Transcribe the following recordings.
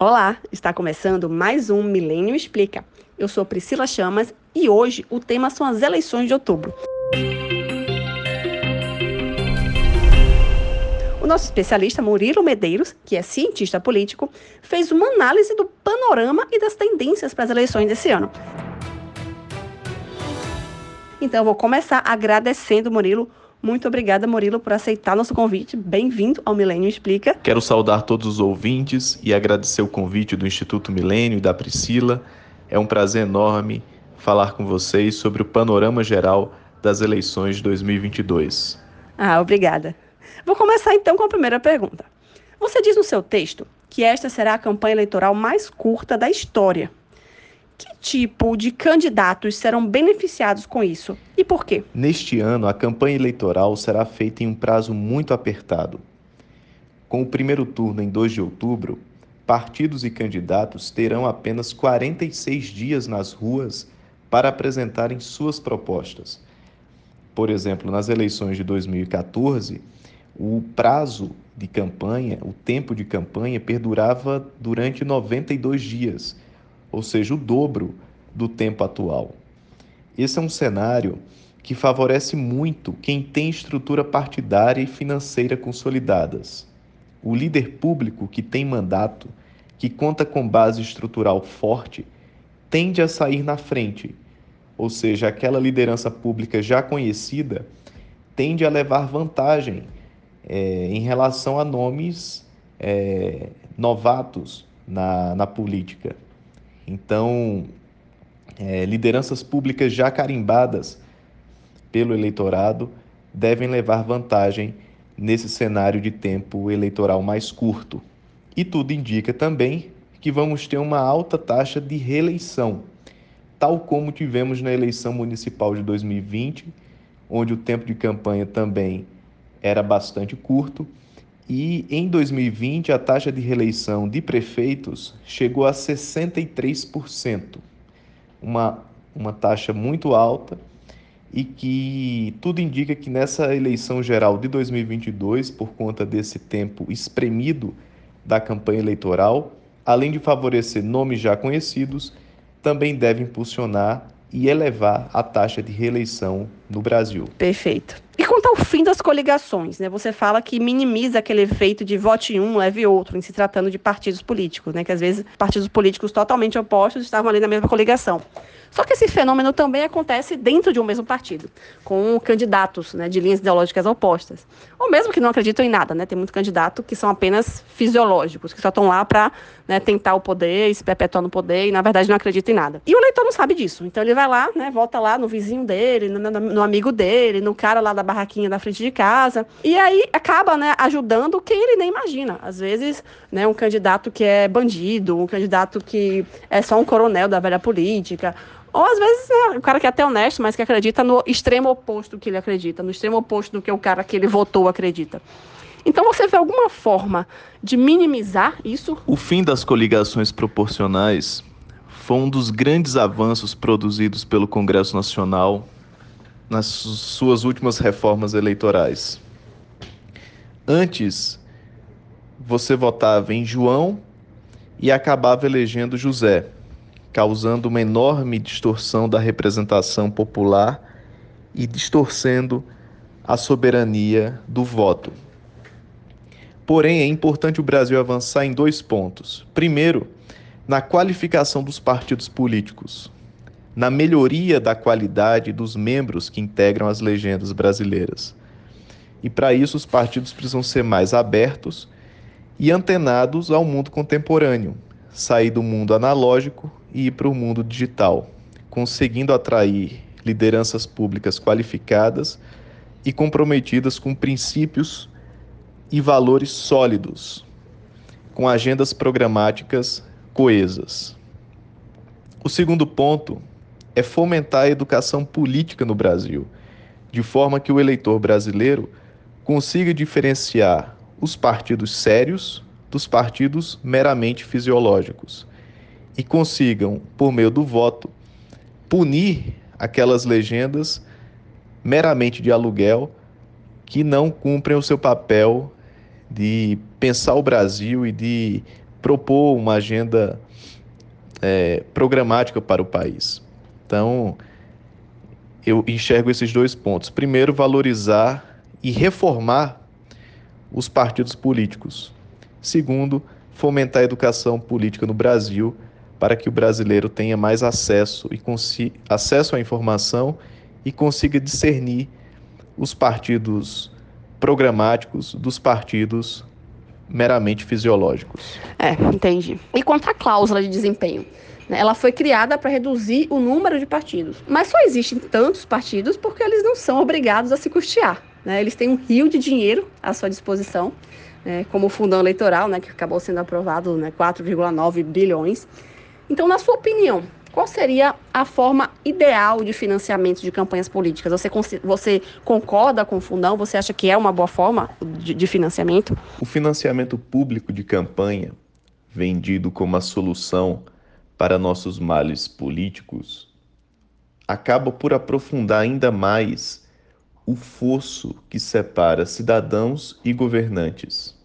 Olá, está começando mais um Milênio Explica. Eu sou Priscila Chamas e hoje o tema são as eleições de outubro. O nosso especialista Murilo Medeiros, que é cientista político, fez uma análise do panorama e das tendências para as eleições desse ano. Então eu vou começar agradecendo, Murilo, muito obrigada, Murilo, por aceitar nosso convite. Bem-vindo ao Milênio Explica. Quero saudar todos os ouvintes e agradecer o convite do Instituto Milênio e da Priscila. É um prazer enorme falar com vocês sobre o panorama geral das eleições de 2022. Ah, obrigada. Vou começar então com a primeira pergunta. Você diz no seu texto que esta será a campanha eleitoral mais curta da história. Que tipo de candidatos serão beneficiados com isso e por quê? Neste ano, a campanha eleitoral será feita em um prazo muito apertado. Com o primeiro turno em 2 de outubro, partidos e candidatos terão apenas 46 dias nas ruas para apresentarem suas propostas. Por exemplo, nas eleições de 2014, o prazo de campanha, o tempo de campanha, perdurava durante 92 dias ou seja, o dobro do tempo atual. Esse é um cenário que favorece muito quem tem estrutura partidária e financeira consolidadas. O líder público que tem mandato, que conta com base estrutural forte, tende a sair na frente, ou seja, aquela liderança pública já conhecida tende a levar vantagem é, em relação a nomes é, novatos na, na política. Então, é, lideranças públicas já carimbadas pelo eleitorado devem levar vantagem nesse cenário de tempo eleitoral mais curto. E tudo indica também que vamos ter uma alta taxa de reeleição, tal como tivemos na eleição municipal de 2020, onde o tempo de campanha também era bastante curto e em 2020, a taxa de reeleição de prefeitos chegou a 63%, uma, uma taxa muito alta e que tudo indica que nessa eleição geral de 2022, por conta desse tempo espremido da campanha eleitoral, além de favorecer nomes já conhecidos, também deve impulsionar e elevar a taxa de reeleição no Brasil. Perfeito. E quanto ao fim das coligações, né? Você fala que minimiza aquele efeito de vote um, leve outro, em se tratando de partidos políticos, né? Que às vezes partidos políticos totalmente opostos estavam ali na mesma coligação. Só que esse fenômeno também acontece dentro de um mesmo partido, com candidatos né, de linhas ideológicas opostas. Ou mesmo que não acreditam em nada, né? Tem muito candidato que são apenas fisiológicos, que só estão lá para né, tentar o poder, se perpetuar no poder e, na verdade, não acreditam em nada. E o eleitor não sabe disso. Então ele vai lá, né, vota lá no vizinho dele, no, no, no amigo dele, no cara lá da barraquinha da frente de casa. E aí acaba né, ajudando quem ele nem imagina. Às vezes, né, um candidato que é bandido, um candidato que é só um coronel da velha política ou às vezes é o cara que é até honesto, mas que acredita no extremo oposto do que ele acredita, no extremo oposto do que o cara que ele votou acredita. Então você vê alguma forma de minimizar isso? O fim das coligações proporcionais foi um dos grandes avanços produzidos pelo Congresso Nacional nas suas últimas reformas eleitorais. Antes, você votava em João e acabava elegendo José causando uma enorme distorção da representação popular e distorcendo a soberania do voto. Porém, é importante o Brasil avançar em dois pontos. Primeiro, na qualificação dos partidos políticos, na melhoria da qualidade dos membros que integram as legendas brasileiras. E para isso, os partidos precisam ser mais abertos e antenados ao mundo contemporâneo, sair do mundo analógico e ir para o mundo digital, conseguindo atrair lideranças públicas qualificadas e comprometidas com princípios e valores sólidos, com agendas programáticas coesas. O segundo ponto é fomentar a educação política no Brasil, de forma que o eleitor brasileiro consiga diferenciar os partidos sérios dos partidos meramente fisiológicos e consigam, por meio do voto, punir aquelas legendas meramente de aluguel que não cumprem o seu papel de pensar o Brasil e de propor uma agenda é, programática para o país. Então, eu enxergo esses dois pontos. Primeiro, valorizar e reformar os partidos políticos. Segundo, fomentar a educação política no Brasil para que o brasileiro tenha mais acesso e acesso à informação e consiga discernir os partidos programáticos dos partidos meramente fisiológicos. É, entendi. E quanto à cláusula de desempenho? Né, ela foi criada para reduzir o número de partidos. Mas só existem tantos partidos porque eles não são obrigados a se custear. Né? Eles têm um rio de dinheiro à sua disposição, né? como o fundão eleitoral, né? que acabou sendo aprovado né? 4,9 bilhões. Então, na sua opinião, qual seria a forma ideal de financiamento de campanhas políticas? Você, você concorda com o fundão? Você acha que é uma boa forma de, de financiamento? O financiamento público de campanha, vendido como a solução para nossos males políticos, acaba por aprofundar ainda mais o fosso que separa cidadãos e governantes.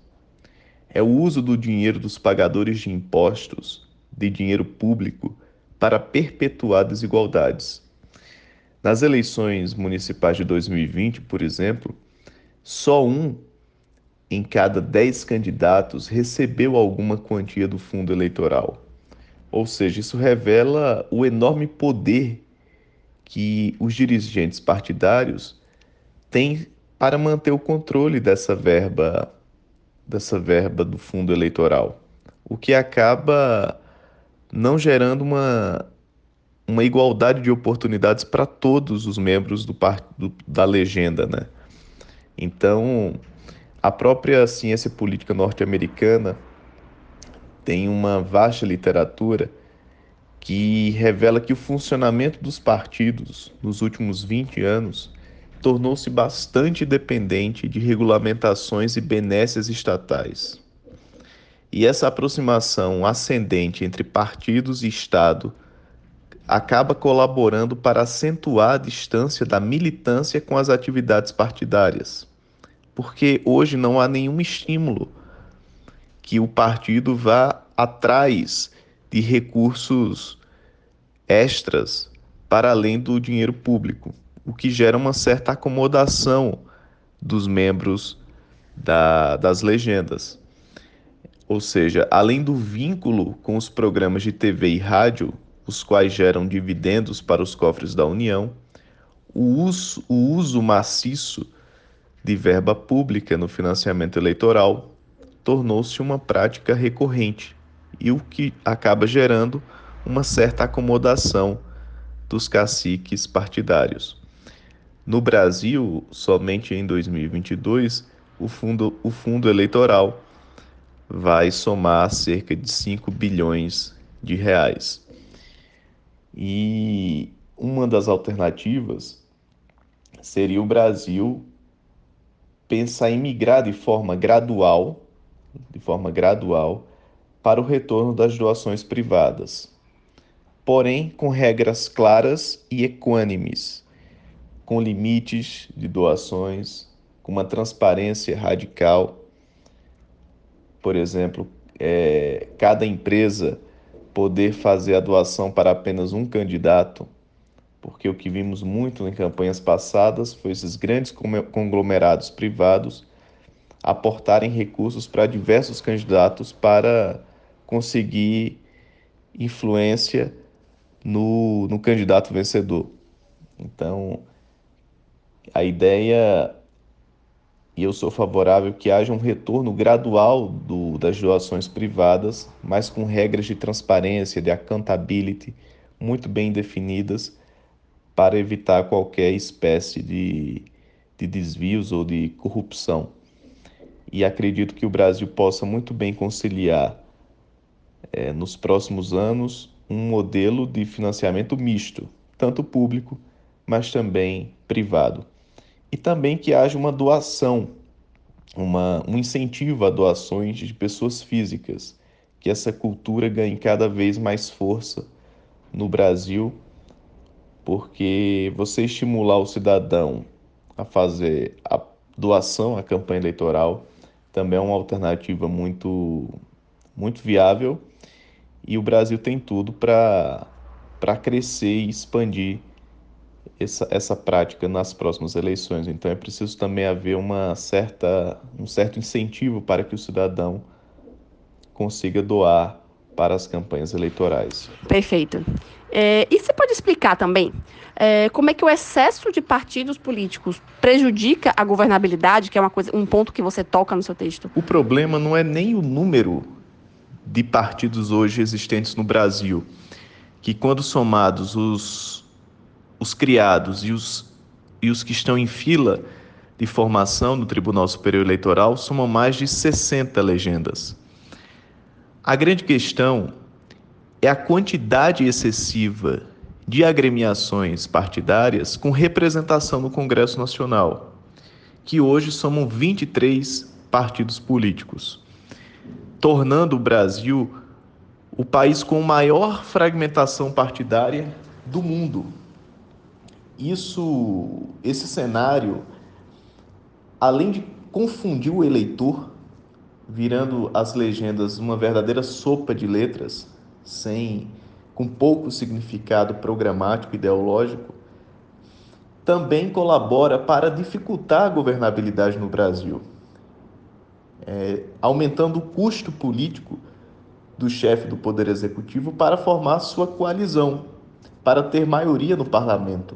É o uso do dinheiro dos pagadores de impostos, de dinheiro público, para perpetuar desigualdades. Nas eleições municipais de 2020, por exemplo, só um em cada dez candidatos recebeu alguma quantia do fundo eleitoral. Ou seja, isso revela o enorme poder que os dirigentes partidários têm para manter o controle dessa verba dessa verba do fundo eleitoral, o que acaba não gerando uma, uma igualdade de oportunidades para todos os membros do, do, da legenda, né? Então, a própria ciência política norte-americana tem uma vasta literatura que revela que o funcionamento dos partidos nos últimos 20 anos tornou-se bastante dependente de regulamentações e benécias estatais. E essa aproximação ascendente entre partidos e Estado acaba colaborando para acentuar a distância da militância com as atividades partidárias. Porque hoje não há nenhum estímulo que o partido vá atrás de recursos extras para além do dinheiro público, o que gera uma certa acomodação dos membros da, das legendas. Ou seja, além do vínculo com os programas de TV e rádio, os quais geram dividendos para os cofres da União, o uso, o uso maciço de verba pública no financiamento eleitoral tornou-se uma prática recorrente e o que acaba gerando uma certa acomodação dos caciques partidários. No Brasil, somente em 2022, o fundo, o fundo eleitoral vai somar cerca de 5 bilhões de reais. E uma das alternativas seria o Brasil pensar em migrar de forma gradual, de forma gradual, para o retorno das doações privadas. Porém, com regras claras e equânimes, com limites de doações, com uma transparência radical por exemplo, é, cada empresa poder fazer a doação para apenas um candidato, porque o que vimos muito em campanhas passadas foi esses grandes conglomerados privados aportarem recursos para diversos candidatos para conseguir influência no, no candidato vencedor. Então, a ideia e eu sou favorável que haja um retorno gradual do, das doações privadas, mas com regras de transparência, de accountability muito bem definidas para evitar qualquer espécie de, de desvios ou de corrupção. E acredito que o Brasil possa muito bem conciliar é, nos próximos anos um modelo de financiamento misto, tanto público, mas também privado. E também que haja uma doação, uma, um incentivo a doações de pessoas físicas, que essa cultura ganhe cada vez mais força no Brasil, porque você estimular o cidadão a fazer a doação à campanha eleitoral também é uma alternativa muito muito viável e o Brasil tem tudo para crescer e expandir essa, essa prática nas próximas eleições. Então é preciso também haver uma certa, um certo incentivo para que o cidadão consiga doar para as campanhas eleitorais. Perfeito. É, e você pode explicar também é, como é que o excesso de partidos políticos prejudica a governabilidade, que é uma coisa, um ponto que você toca no seu texto? O problema não é nem o número de partidos hoje existentes no Brasil, que quando somados os, os criados e os, e os que estão em fila de formação no Tribunal Superior Eleitoral somam mais de 60 legendas. A grande questão é a quantidade excessiva de agremiações partidárias com representação no Congresso Nacional, que hoje somam 23 partidos políticos, tornando o Brasil o país com maior fragmentação partidária do mundo. Isso, esse cenário, além de confundir o eleitor, virando as legendas uma verdadeira sopa de letras, sem com pouco significado programático ideológico, também colabora para dificultar a governabilidade no Brasil, é, aumentando o custo político do chefe do Poder Executivo para formar sua coalizão, para ter maioria no parlamento,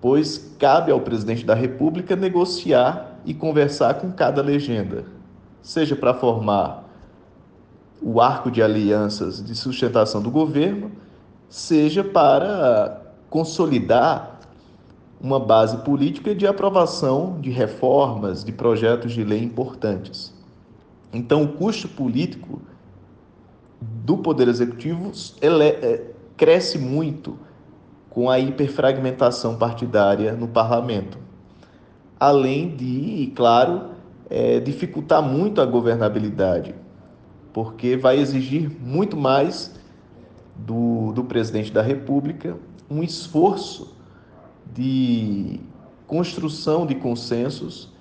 pois cabe ao presidente da República negociar e conversar com cada legenda, seja para formar o arco de alianças de sustentação do governo, seja para consolidar uma base política de aprovação de reformas, de projetos de lei importantes. Então, o custo político do Poder Executivo ele, é, cresce muito com a hiperfragmentação partidária no parlamento. Além de, claro, é, dificultar muito a governabilidade porque vai exigir muito mais do, do presidente da República um esforço de construção de consensos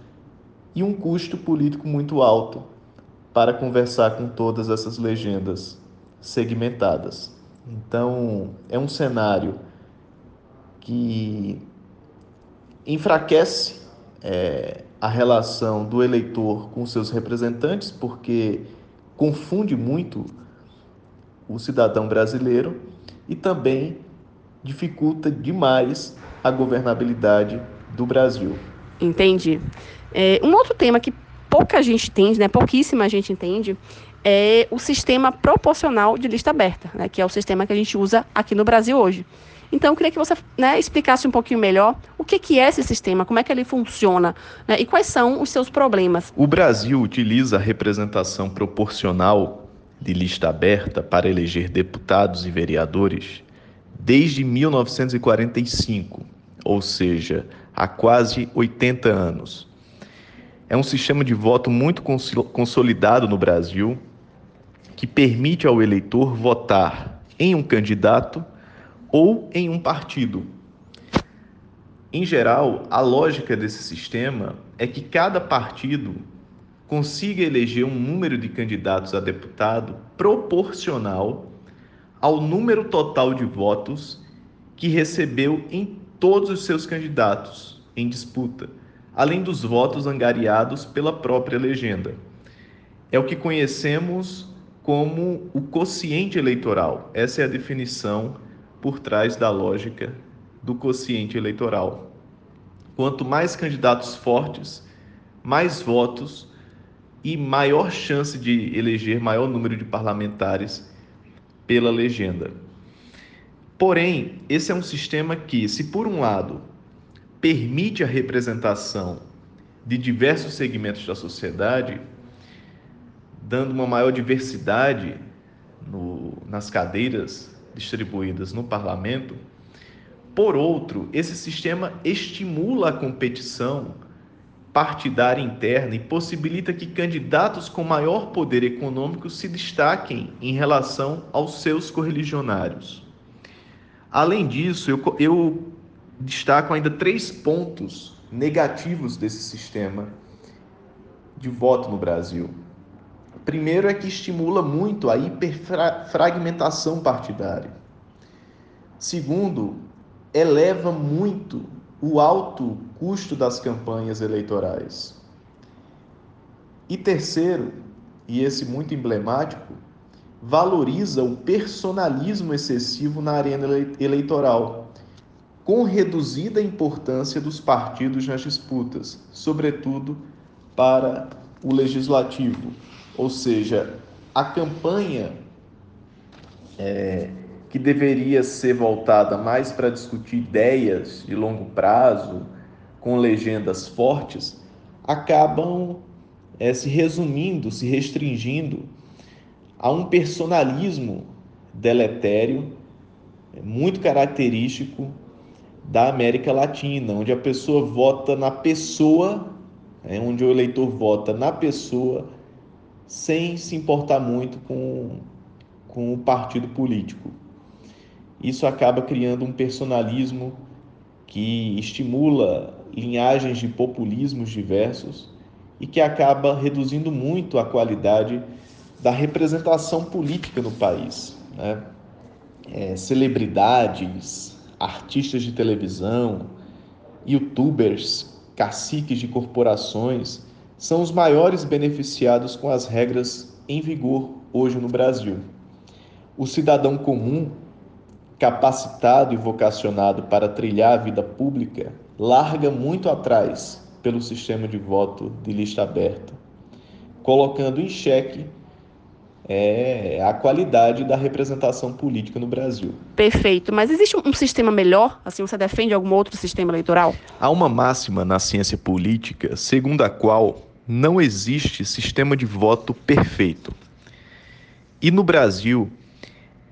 e um custo político muito alto para conversar com todas essas legendas segmentadas. Então, é um cenário que enfraquece é, a relação do eleitor com seus representantes, porque confunde muito o cidadão brasileiro e também dificulta demais a governabilidade do Brasil. Entendi. É, um outro tema que pouca gente entende, né, pouquíssima gente entende, é o sistema proporcional de lista aberta, né, que é o sistema que a gente usa aqui no Brasil hoje. Então, eu queria que você né, explicasse um pouquinho melhor o que, que é esse sistema, como é que ele funciona né, e quais são os seus problemas. O Brasil utiliza a representação proporcional de lista aberta para eleger deputados e vereadores desde 1945, ou seja, há quase 80 anos. É um sistema de voto muito consolidado no Brasil que permite ao eleitor votar em um candidato ou em um partido. Em geral, a lógica desse sistema é que cada partido consiga eleger um número de candidatos a deputado proporcional ao número total de votos que recebeu em todos os seus candidatos em disputa, além dos votos angariados pela própria legenda. É o que conhecemos como o quociente eleitoral. Essa é a definição por trás da lógica do quociente eleitoral. Quanto mais candidatos fortes, mais votos e maior chance de eleger maior número de parlamentares pela legenda. Porém, esse é um sistema que, se por um lado permite a representação de diversos segmentos da sociedade, dando uma maior diversidade no, nas cadeiras distribuídas no parlamento. Por outro, esse sistema estimula a competição partidária interna e possibilita que candidatos com maior poder econômico se destaquem em relação aos seus correligionários. Além disso, eu, eu destaco ainda três pontos negativos desse sistema de voto no Brasil. Primeiro é que estimula muito a hiperfragmentação partidária. Segundo, eleva muito o alto custo das campanhas eleitorais. E terceiro, e esse muito emblemático, valoriza o personalismo excessivo na arena eleitoral, com reduzida importância dos partidos nas disputas, sobretudo para o legislativo. Ou seja, a campanha é, que deveria ser voltada mais para discutir ideias de longo prazo, com legendas fortes, acabam é, se resumindo, se restringindo a um personalismo deletério, é, muito característico da América Latina, onde a pessoa vota na pessoa, é, onde o eleitor vota na pessoa, sem se importar muito com, com o partido político. Isso acaba criando um personalismo que estimula linhagens de populismos diversos e que acaba reduzindo muito a qualidade da representação política no país. Né? É, celebridades, artistas de televisão, youtubers, caciques de corporações são os maiores beneficiados com as regras em vigor hoje no Brasil. O cidadão comum capacitado e vocacionado para trilhar a vida pública, larga muito atrás pelo sistema de voto de lista aberta, colocando em xeque é, a qualidade da representação política no Brasil. Perfeito, mas existe um sistema melhor? Assim, você defende algum outro sistema eleitoral? Há uma máxima na ciência política segundo a qual não existe sistema de voto perfeito. E no Brasil,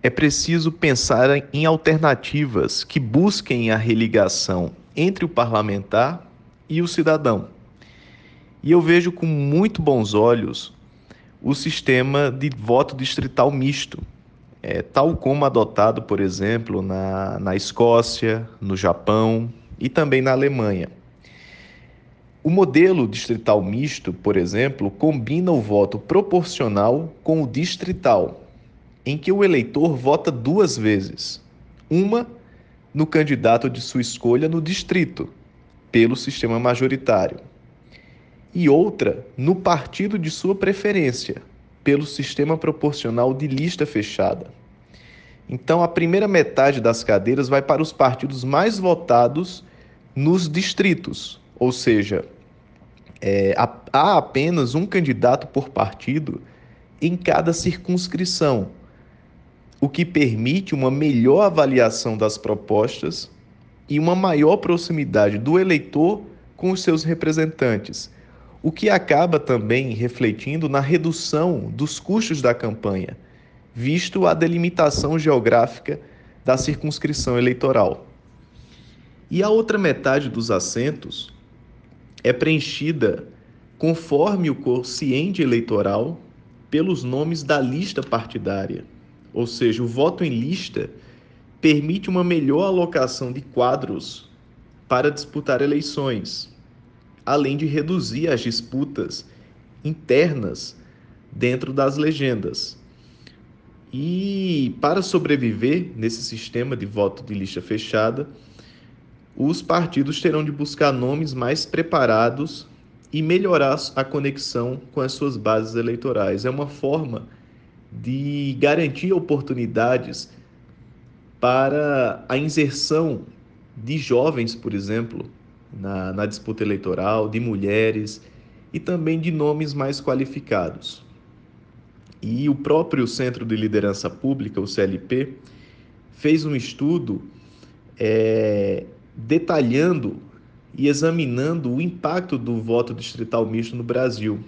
é preciso pensar em alternativas que busquem a religação entre o parlamentar e o cidadão. E eu vejo com muito bons olhos o sistema de voto distrital misto, é, tal como adotado, por exemplo, na, na Escócia, no Japão e também na Alemanha. O modelo distrital misto, por exemplo, combina o voto proporcional com o distrital, em que o eleitor vota duas vezes: uma no candidato de sua escolha no distrito, pelo sistema majoritário, e outra no partido de sua preferência, pelo sistema proporcional de lista fechada. Então, a primeira metade das cadeiras vai para os partidos mais votados nos distritos, ou seja, é, há apenas um candidato por partido em cada circunscrição, o que permite uma melhor avaliação das propostas e uma maior proximidade do eleitor com os seus representantes, o que acaba também refletindo na redução dos custos da campanha, visto a delimitação geográfica da circunscrição eleitoral. E a outra metade dos assentos é preenchida conforme o quociente eleitoral pelos nomes da lista partidária ou seja, o voto em lista permite uma melhor alocação de quadros para disputar eleições, além de reduzir as disputas internas dentro das legendas. E para sobreviver nesse sistema de voto de lista fechada, os partidos terão de buscar nomes mais preparados e melhorar a conexão com as suas bases eleitorais. É uma forma de garantir oportunidades para a inserção de jovens, por exemplo, na, na disputa eleitoral, de mulheres e também de nomes mais qualificados. E o próprio Centro de Liderança Pública, o CLP, fez um estudo é, detalhando e examinando o impacto do voto distrital misto no Brasil.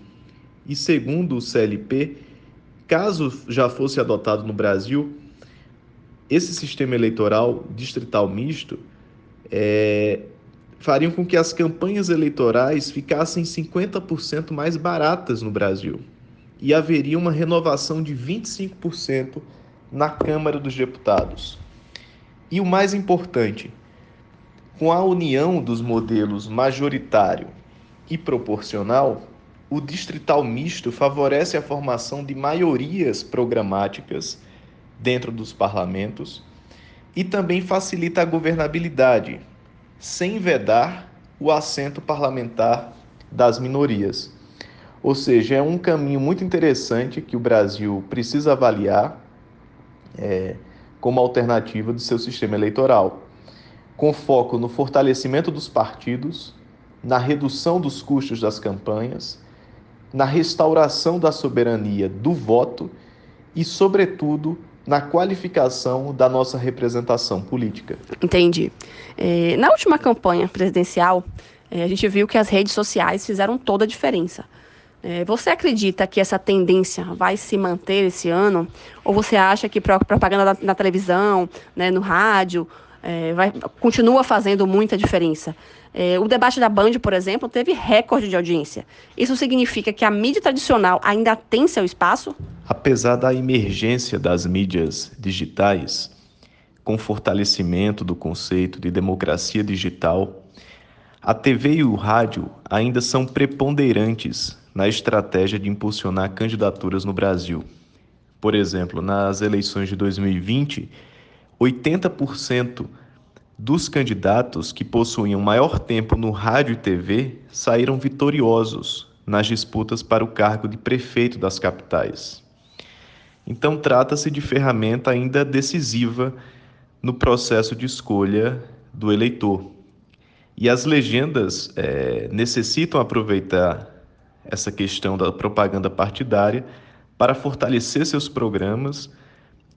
E segundo o CLP, Caso já fosse adotado no Brasil, esse sistema eleitoral distrital misto é, com que as campanhas eleitorais ficassem 50% mais baratas no Brasil e haveria uma renovação de 25% na Câmara dos Deputados. E o mais importante, com a união dos modelos majoritário e proporcional, o distrital misto favorece a formação de maiorias programáticas dentro dos parlamentos e também facilita a governabilidade, sem vedar o assento parlamentar das minorias. Ou seja, é um caminho muito interessante que o Brasil precisa avaliar é, como alternativa do seu sistema eleitoral, com foco no fortalecimento dos partidos, na redução dos custos das campanhas, na restauração da soberania do voto e, sobretudo, na qualificação da nossa representação política. Entendi. É, na última campanha presidencial, é, a gente viu que as redes sociais fizeram toda a diferença. É, você acredita que essa tendência vai se manter esse ano? Ou você acha que propaganda na, na televisão, né, no rádio, é, vai, continua fazendo muita diferença? É, o debate da Band, por exemplo, teve recorde de audiência. Isso significa que a mídia tradicional ainda tem seu espaço? Apesar da emergência das mídias digitais, com fortalecimento do conceito de democracia digital, a TV e o rádio ainda são preponderantes na estratégia de impulsionar candidaturas no Brasil. Por exemplo, nas eleições de 2020, 80% dos candidatos que possuíam maior tempo no rádio e TV saíram vitoriosos nas disputas para o cargo de prefeito das capitais. Então, trata-se de ferramenta ainda decisiva no processo de escolha do eleitor. E as legendas é, necessitam aproveitar essa questão da propaganda partidária para fortalecer seus programas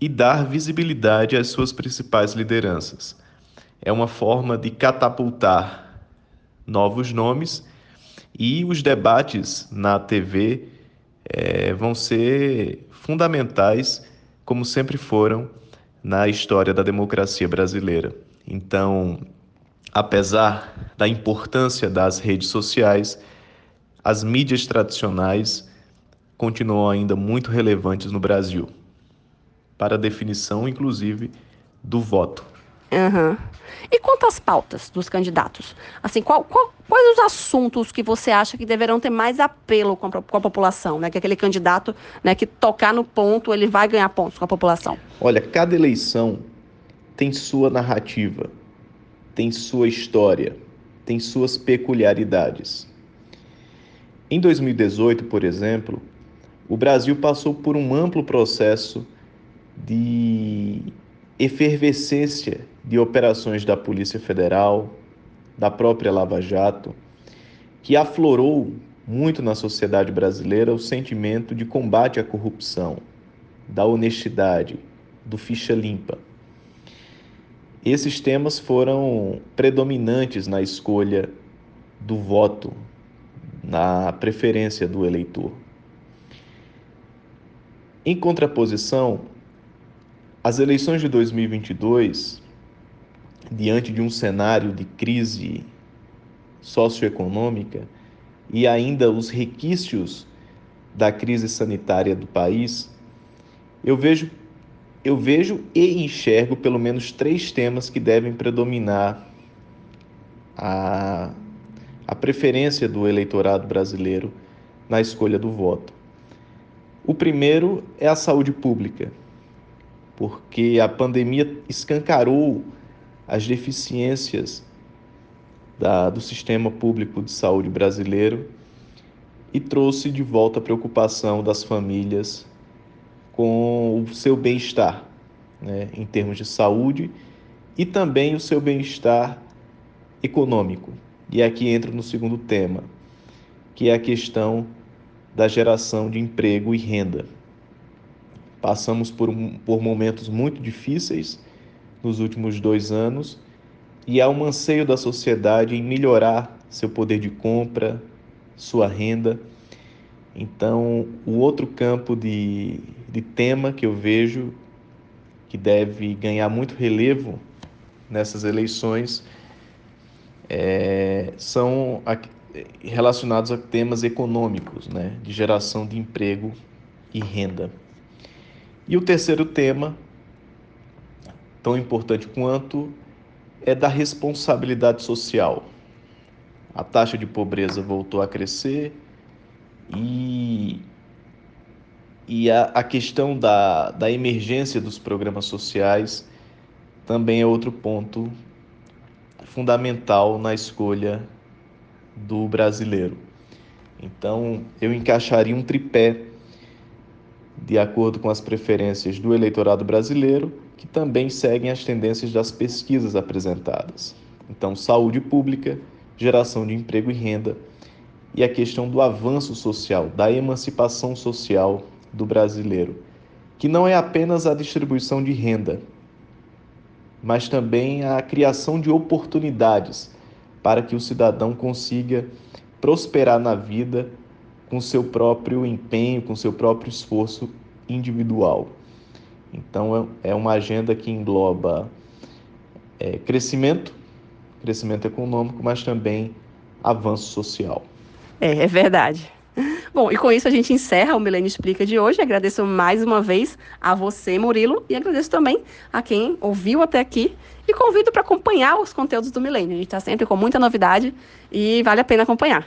e dar visibilidade às suas principais lideranças. É uma forma de catapultar novos nomes e os debates na TV é, vão ser fundamentais, como sempre foram na história da democracia brasileira. Então, apesar da importância das redes sociais, as mídias tradicionais continuam ainda muito relevantes no Brasil, para a definição, inclusive, do voto. Uhum. E quanto às pautas dos candidatos? Assim, qual, qual, quais os assuntos que você acha que deverão ter mais apelo com a, com a, população? Né? Que aquele candidato né, que tocar no ponto, ele vai ganhar pontos com a população. Olha, cada eleição tem sua narrativa, tem sua história, tem suas peculiaridades. Em 2018, por exemplo, o Brasil passou por um amplo processo de efervescência de operações da Polícia Federal, da própria Lava Jato, que aflorou muito na sociedade brasileira o sentimento de combate à corrupção, da honestidade, do ficha limpa. Esses temas foram predominantes na escolha do voto na preferência do eleitor. Em contraposição, as eleições de 2022, diante de um cenário de crise socioeconômica e ainda os requisitos da crise sanitária do país, eu vejo eu vejo e enxergo pelo menos três temas que devem predominar a a preferência do eleitorado brasileiro na escolha do voto. O primeiro é a saúde pública, porque a pandemia escancarou as deficiências da, do sistema público de saúde brasileiro e trouxe de volta a preocupação das famílias com o seu bem-estar, né, em termos de saúde e também o seu bem-estar econômico. E aqui entra no segundo tema, que é a questão da geração de emprego e renda. Passamos por, um, por momentos muito difíceis nos últimos dois anos e há um anseio da sociedade em melhorar seu poder de compra, sua renda. Então, o outro campo de, de tema que eu vejo que deve ganhar muito relevo nessas eleições é, são relacionados a temas econômicos, né, de geração de emprego e renda. E o terceiro tema, tão importante quanto, é da responsabilidade social. A taxa de pobreza voltou a crescer E, e a, a questão da, da emergência dos programas sociais também é outro ponto fundamental na escolha do brasileiro. Então, eu encaixaria um tripé de acordo com as preferências do eleitorado brasileiro, que também seguem as tendências das pesquisas apresentadas. Então, saúde pública, geração de emprego e renda e a questão do avanço social, da emancipação social do brasileiro, que não é apenas a distribuição de renda, mas também a criação de oportunidades para que o cidadão consiga prosperar na vida com seu próprio empenho, com seu próprio esforço individual. Então, é, é uma agenda que engloba é, crescimento, crescimento econômico, mas também avanço social. É, é verdade. Bom, e com isso a gente encerra o Milênio Explica de hoje. Agradeço mais uma vez a você, Murilo, e agradeço também a quem ouviu até aqui e convido para acompanhar os conteúdos do Milênio. A gente está sempre com muita novidade e vale a pena acompanhar.